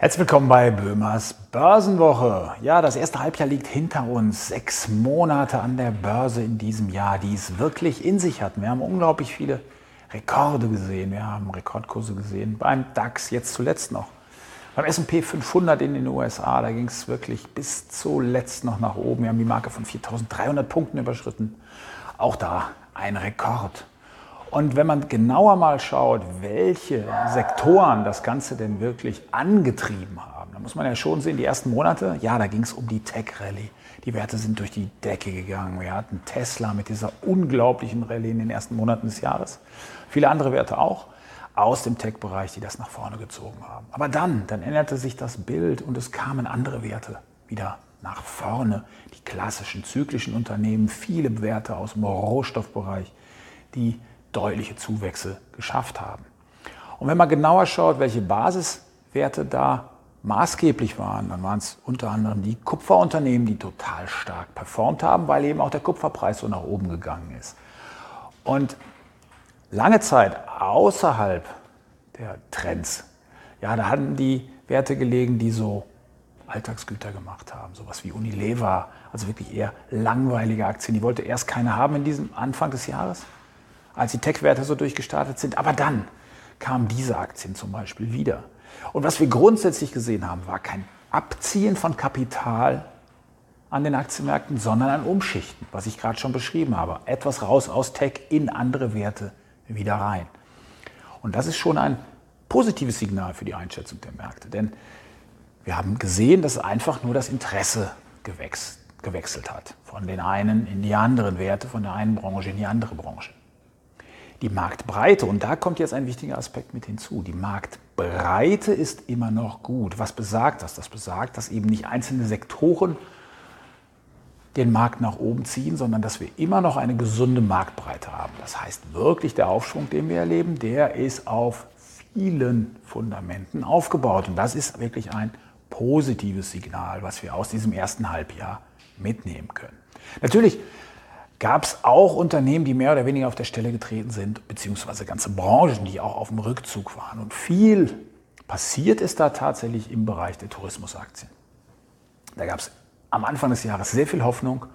Herzlich willkommen bei Böhmers Börsenwoche. Ja, das erste Halbjahr liegt hinter uns. Sechs Monate an der Börse in diesem Jahr, die es wirklich in sich hatten. Wir haben unglaublich viele Rekorde gesehen. Wir haben Rekordkurse gesehen beim DAX, jetzt zuletzt noch. Beim S&P 500 in den USA, da ging es wirklich bis zuletzt noch nach oben. Wir haben die Marke von 4.300 Punkten überschritten. Auch da ein Rekord. Und wenn man genauer mal schaut, welche Sektoren das Ganze denn wirklich angetrieben haben, dann muss man ja schon sehen, die ersten Monate, ja, da ging es um die Tech-Rallye. Die Werte sind durch die Decke gegangen. Wir hatten Tesla mit dieser unglaublichen Rallye in den ersten Monaten des Jahres. Viele andere Werte auch aus dem Tech-Bereich, die das nach vorne gezogen haben. Aber dann, dann änderte sich das Bild und es kamen andere Werte wieder nach vorne. Die klassischen zyklischen Unternehmen, viele Werte aus dem Rohstoffbereich, die deutliche Zuwächse geschafft haben. Und wenn man genauer schaut, welche Basiswerte da maßgeblich waren, dann waren es unter anderem die Kupferunternehmen, die total stark performt haben, weil eben auch der Kupferpreis so nach oben gegangen ist. Und lange Zeit außerhalb der Trends, ja, da hatten die Werte gelegen, die so Alltagsgüter gemacht haben, sowas wie Unilever, also wirklich eher langweilige Aktien. Die wollte erst keine haben in diesem Anfang des Jahres als die Tech-Werte so durchgestartet sind. Aber dann kamen diese Aktien zum Beispiel wieder. Und was wir grundsätzlich gesehen haben, war kein Abziehen von Kapital an den Aktienmärkten, sondern ein Umschichten, was ich gerade schon beschrieben habe. Etwas raus aus Tech in andere Werte wieder rein. Und das ist schon ein positives Signal für die Einschätzung der Märkte. Denn wir haben gesehen, dass einfach nur das Interesse gewechselt hat. Von den einen in die anderen Werte, von der einen Branche in die andere Branche die Marktbreite, und da kommt jetzt ein wichtiger Aspekt mit hinzu, die Marktbreite ist immer noch gut. Was besagt das? Das besagt, dass eben nicht einzelne Sektoren den Markt nach oben ziehen, sondern dass wir immer noch eine gesunde Marktbreite haben. Das heißt wirklich, der Aufschwung, den wir erleben, der ist auf vielen Fundamenten aufgebaut. Und das ist wirklich ein positives Signal, was wir aus diesem ersten Halbjahr mitnehmen können. Natürlich gab es auch Unternehmen, die mehr oder weniger auf der Stelle getreten sind, beziehungsweise ganze Branchen, die auch auf dem Rückzug waren. Und viel passiert ist da tatsächlich im Bereich der Tourismusaktien. Da gab es am Anfang des Jahres sehr viel Hoffnung.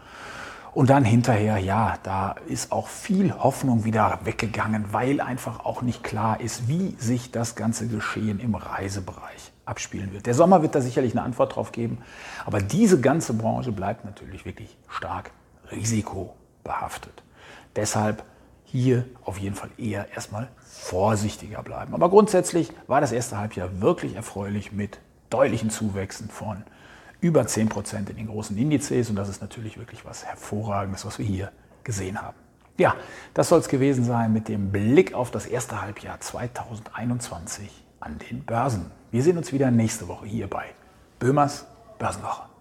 Und dann hinterher, ja, da ist auch viel Hoffnung wieder weggegangen, weil einfach auch nicht klar ist, wie sich das ganze Geschehen im Reisebereich abspielen wird. Der Sommer wird da sicherlich eine Antwort drauf geben, aber diese ganze Branche bleibt natürlich wirklich stark risiko behaftet. Deshalb hier auf jeden Fall eher erstmal vorsichtiger bleiben. Aber grundsätzlich war das erste Halbjahr wirklich erfreulich mit deutlichen Zuwächsen von über 10 Prozent in den großen Indizes. Und das ist natürlich wirklich was Hervorragendes, was wir hier gesehen haben. Ja, das soll es gewesen sein mit dem Blick auf das erste Halbjahr 2021 an den Börsen. Wir sehen uns wieder nächste Woche hier bei Böhmers Börsenwoche.